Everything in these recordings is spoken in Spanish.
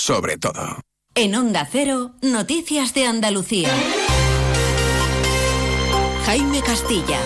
sobre todo. En Onda Cero, Noticias de Andalucía. Jaime Castilla.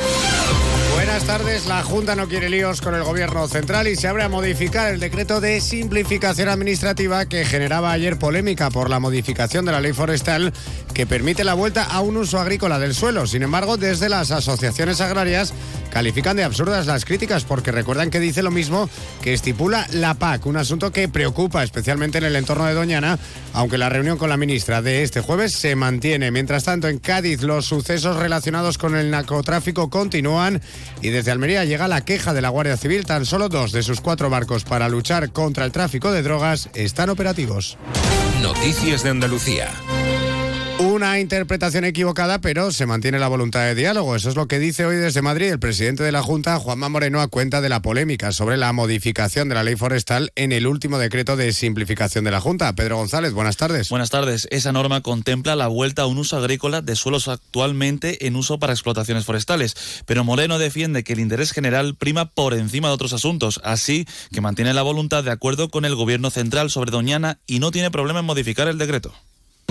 Buenas tardes. La Junta no quiere líos con el Gobierno central y se abre a modificar el decreto de simplificación administrativa que generaba ayer polémica por la modificación de la ley forestal que permite la vuelta a un uso agrícola del suelo. Sin embargo, desde las asociaciones agrarias califican de absurdas las críticas porque recuerdan que dice lo mismo que estipula la PAC, un asunto que preocupa especialmente en el entorno de Doñana, aunque la reunión con la ministra de este jueves se mantiene. Mientras tanto, en Cádiz los sucesos relacionados con el narcotráfico continúan y desde Almería llega la queja de la Guardia Civil. Tan solo dos de sus cuatro barcos para luchar contra el tráfico de drogas están operativos. Noticias de Andalucía. Una interpretación equivocada, pero se mantiene la voluntad de diálogo. Eso es lo que dice hoy desde Madrid el presidente de la Junta, Juanma Moreno, a cuenta de la polémica sobre la modificación de la ley forestal en el último decreto de simplificación de la Junta. Pedro González, buenas tardes. Buenas tardes. Esa norma contempla la vuelta a un uso agrícola de suelos actualmente en uso para explotaciones forestales. Pero Moreno defiende que el interés general prima por encima de otros asuntos, así que mantiene la voluntad de acuerdo con el gobierno central sobre Doñana y no tiene problema en modificar el decreto.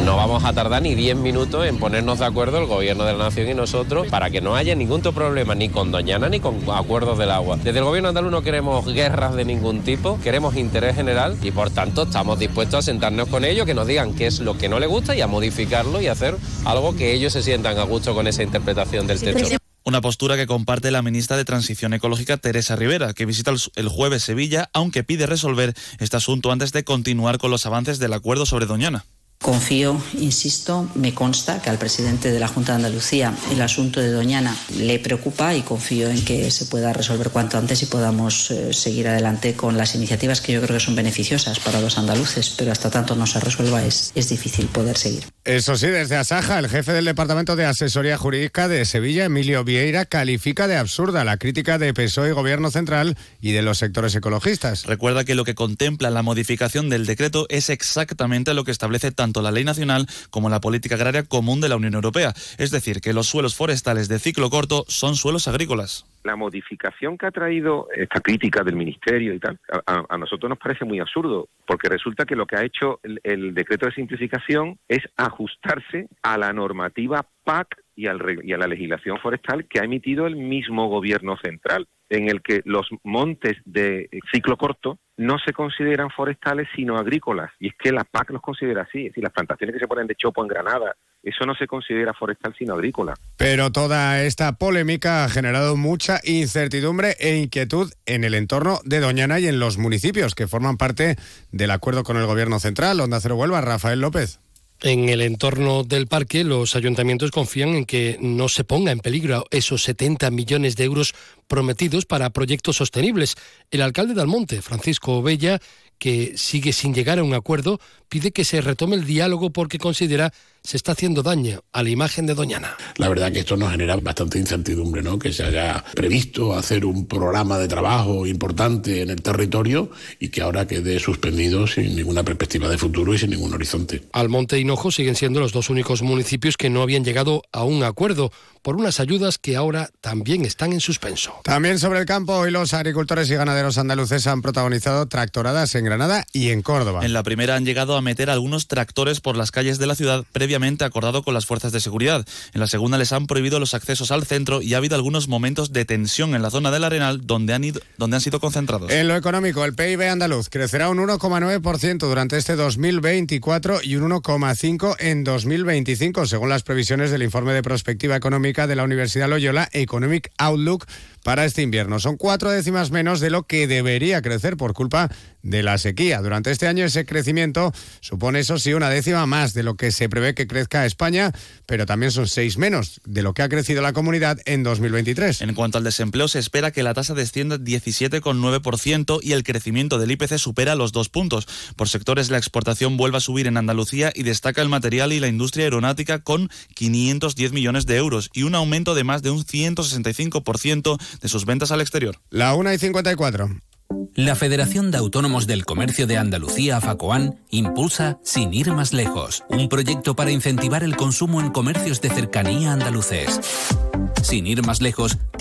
No vamos a tardar ni 10 minutos en ponernos de acuerdo el gobierno de la nación y nosotros para que no haya ningún problema ni con Doñana ni con acuerdos del agua. Desde el gobierno andaluz no queremos guerras de ningún tipo, queremos interés general y por tanto estamos dispuestos a sentarnos con ellos, que nos digan qué es lo que no les gusta y a modificarlo y hacer algo que ellos se sientan a gusto con esa interpretación del texto. Una postura que comparte la ministra de Transición Ecológica, Teresa Rivera, que visita el jueves Sevilla, aunque pide resolver este asunto antes de continuar con los avances del acuerdo sobre Doñana. Confío, insisto, me consta que al presidente de la Junta de Andalucía el asunto de Doñana le preocupa y confío en que se pueda resolver cuanto antes y podamos eh, seguir adelante con las iniciativas que yo creo que son beneficiosas para los andaluces, pero hasta tanto no se resuelva es, es difícil poder seguir. Eso sí, desde Asaja, el jefe del Departamento de Asesoría Jurídica de Sevilla, Emilio Vieira, califica de absurda la crítica de PSOE y Gobierno Central y de los sectores ecologistas. Recuerda que lo que contempla la modificación del decreto es exactamente lo que establece tanto la ley nacional como la política agraria común de la Unión Europea, es decir, que los suelos forestales de ciclo corto son suelos agrícolas la modificación que ha traído esta crítica del ministerio y tal, a, nosotros nos parece muy absurdo, porque resulta que lo que ha hecho el, decreto de simplificación es ajustarse a la normativa PAC y, y a la legislación forestal que ha emitido el mismo gobierno central, en el que los montes de ciclo corto no se consideran forestales sino agrícolas. Y es que la PAC los considera así. Es decir, las plantaciones que se ponen de chopo en Granada, eso no se considera forestal sino agrícola. Pero toda esta polémica ha generado mucha incertidumbre e inquietud en el entorno de Doñana y en los municipios que forman parte del acuerdo con el gobierno central. Onda Cero Huelva, Rafael López. En el entorno del parque, los ayuntamientos confían en que no se ponga en peligro esos 70 millones de euros prometidos para proyectos sostenibles. El alcalde de Almonte, Francisco Bella, que sigue sin llegar a un acuerdo, pide que se retome el diálogo porque considera se está haciendo daño a la imagen de Doñana. La verdad que esto nos genera bastante incertidumbre, ¿no? Que se haya previsto hacer un programa de trabajo importante en el territorio y que ahora quede suspendido sin ninguna perspectiva de futuro y sin ningún horizonte. Almonte y Hinojo siguen siendo los dos únicos municipios que no habían llegado a un acuerdo por unas ayudas que ahora también están en suspenso. También sobre el campo, hoy los agricultores y ganaderos andaluces han protagonizado tractoradas en Granada y en Córdoba. En la primera han llegado a meter algunos tractores por las calles de la ciudad acordado con las fuerzas de seguridad. En la segunda les han prohibido los accesos al centro y ha habido algunos momentos de tensión en la zona del Arenal donde han, ido, donde han sido concentrados. En lo económico, el PIB andaluz crecerá un 1,9% durante este 2024 y un 1,5% en 2025, según las previsiones del informe de prospectiva económica de la Universidad Loyola Economic Outlook para este invierno. Son cuatro décimas menos de lo que debería crecer por culpa de la sequía. Durante este año ese crecimiento supone, eso sí, una décima más de lo que se prevé que crezca España, pero también son seis menos de lo que ha crecido la comunidad en 2023. En cuanto al desempleo, se espera que la tasa descienda 17,9% y el crecimiento del IPC supera los dos puntos. Por sectores, la exportación vuelve a subir en Andalucía y destaca el material y la industria aeronáutica con 510 millones de euros y un aumento de más de un 165% de sus ventas al exterior. La 1 y 54. La Federación de Autónomos del Comercio de Andalucía, FACOAN, impulsa Sin ir más lejos, un proyecto para incentivar el consumo en comercios de cercanía andaluces. sin ir más lejos,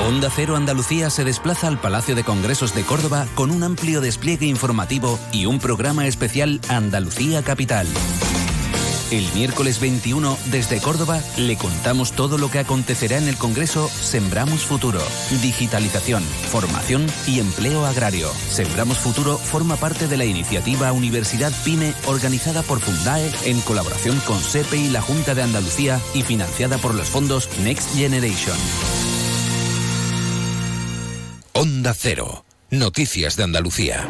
Onda Cero Andalucía se desplaza al Palacio de Congresos de Córdoba con un amplio despliegue informativo y un programa especial Andalucía Capital. El miércoles 21, desde Córdoba, le contamos todo lo que acontecerá en el Congreso Sembramos Futuro. Digitalización, formación y empleo agrario. Sembramos Futuro forma parte de la iniciativa Universidad PYME organizada por Fundae en colaboración con SEPE y la Junta de Andalucía y financiada por los fondos Next Generation. Cero. Noticias de Andalucía.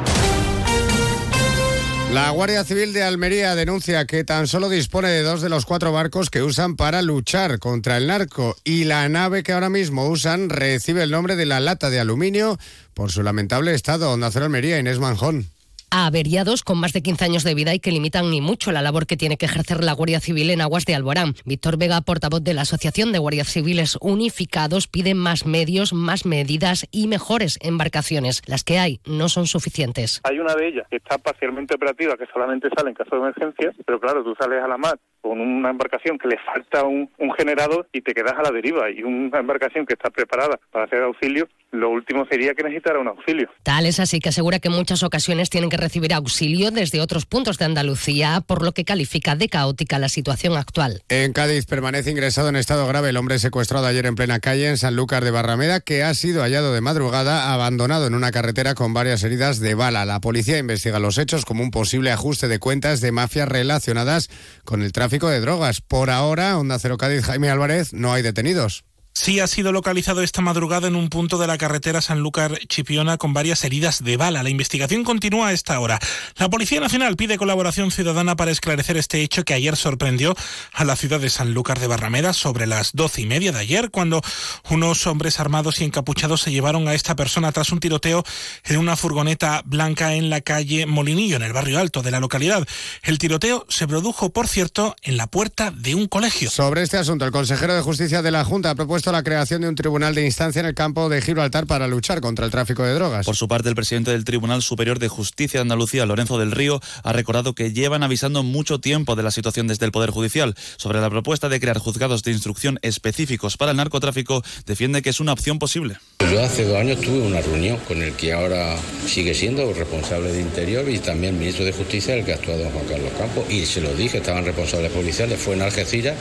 La Guardia Civil de Almería denuncia que tan solo dispone de dos de los cuatro barcos que usan para luchar contra el narco y la nave que ahora mismo usan recibe el nombre de la lata de aluminio por su lamentable estado. Onda Cero Almería, Inés Manjón averiados con más de 15 años de vida y que limitan ni mucho la labor que tiene que ejercer la Guardia Civil en aguas de Alborán. Víctor Vega, portavoz de la Asociación de Guardias Civiles Unificados, pide más medios, más medidas y mejores embarcaciones. Las que hay no son suficientes. Hay una de ellas que está parcialmente operativa, que solamente sale en caso de emergencia, pero claro, tú sales a la mar con una embarcación que le falta un, un generador y te quedas a la deriva. Y una embarcación que está preparada para hacer auxilio, lo último sería que necesitara un auxilio. Tal es así que asegura que en muchas ocasiones tienen que recibir auxilio desde otros puntos de Andalucía, por lo que califica de caótica la situación actual. En Cádiz permanece ingresado en estado grave el hombre secuestrado ayer en plena calle en Sanlúcar de Barrameda, que ha sido hallado de madrugada abandonado en una carretera con varias heridas de bala. La policía investiga los hechos como un posible ajuste de cuentas de mafias relacionadas con el tráfico de drogas. Por ahora, Onda Cero Cádiz, Jaime Álvarez, no hay detenidos. Sí ha sido localizado esta madrugada en un punto de la carretera Sanlúcar Chipiona con varias heridas de bala. La investigación continúa a esta hora. La Policía Nacional pide colaboración ciudadana para esclarecer este hecho que ayer sorprendió a la ciudad de Sanlúcar de Barrameda sobre las doce y media de ayer, cuando unos hombres armados y encapuchados se llevaron a esta persona tras un tiroteo en una furgoneta blanca en la calle Molinillo, en el barrio alto de la localidad. El tiroteo se produjo, por cierto, en la puerta de un colegio. Sobre este asunto, el consejero de Justicia de la Junta ha propuesto la creación de un tribunal de instancia en el campo de Gibraltar para luchar contra el tráfico de drogas. Por su parte, el presidente del Tribunal Superior de Justicia de Andalucía, Lorenzo del Río, ha recordado que llevan avisando mucho tiempo de la situación desde el Poder Judicial. Sobre la propuesta de crear juzgados de instrucción específicos para el narcotráfico, defiende que es una opción posible. Yo hace dos años tuve una reunión con el que ahora sigue siendo responsable de Interior y también ministro de Justicia, el que ha actuado Juan Carlos Campos. Y se lo dije, estaban responsables policiales, fue en Algeciras,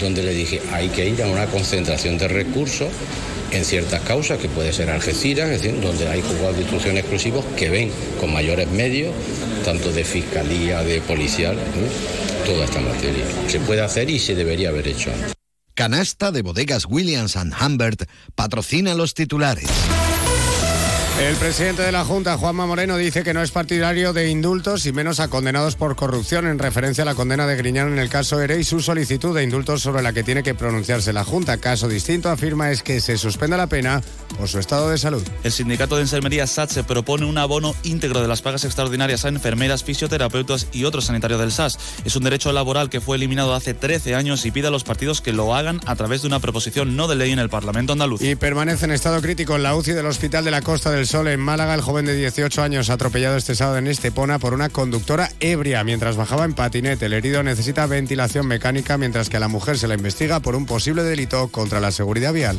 donde le dije, hay que ir a una concentración de recursos en ciertas causas, que puede ser Algeciras, es decir, donde hay juzgados de instrucción exclusivos que ven con mayores medios, tanto de fiscalía, de policial, toda esta materia. Se puede hacer y se debería haber hecho Canasta de bodegas Williams ⁇ Humbert patrocina los titulares. El presidente de la Junta, Juanma Moreno, dice que no es partidario de indultos y menos a condenados por corrupción en referencia a la condena de Griñán en el caso ERE y su solicitud de indultos sobre la que tiene que pronunciarse la Junta. Caso distinto, afirma, es que se suspenda la pena por su estado de salud. El sindicato de enfermería SATSE propone un abono íntegro de las pagas extraordinarias a enfermeras, fisioterapeutas y otros sanitarios del SAS. Es un derecho laboral que fue eliminado hace 13 años y pide a los partidos que lo hagan a través de una proposición no de ley en el Parlamento andaluz. Y permanece en estado crítico en la UCI del Hospital de la Costa del Sol en Málaga, el joven de 18 años atropellado este sábado en Estepona por una conductora ebria mientras bajaba en patinete. El herido necesita ventilación mecánica mientras que a la mujer se la investiga por un posible delito contra la seguridad vial.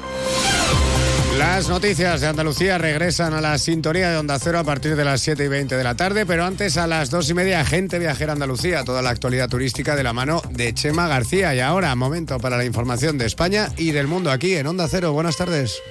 Las noticias de Andalucía regresan a la sintonía de Onda Cero a partir de las 7 y 20 de la tarde, pero antes a las 2 y media, Gente Viajera Andalucía, toda la actualidad turística de la mano de Chema García. Y ahora, momento para la información de España y del mundo aquí en Onda Cero. Buenas tardes.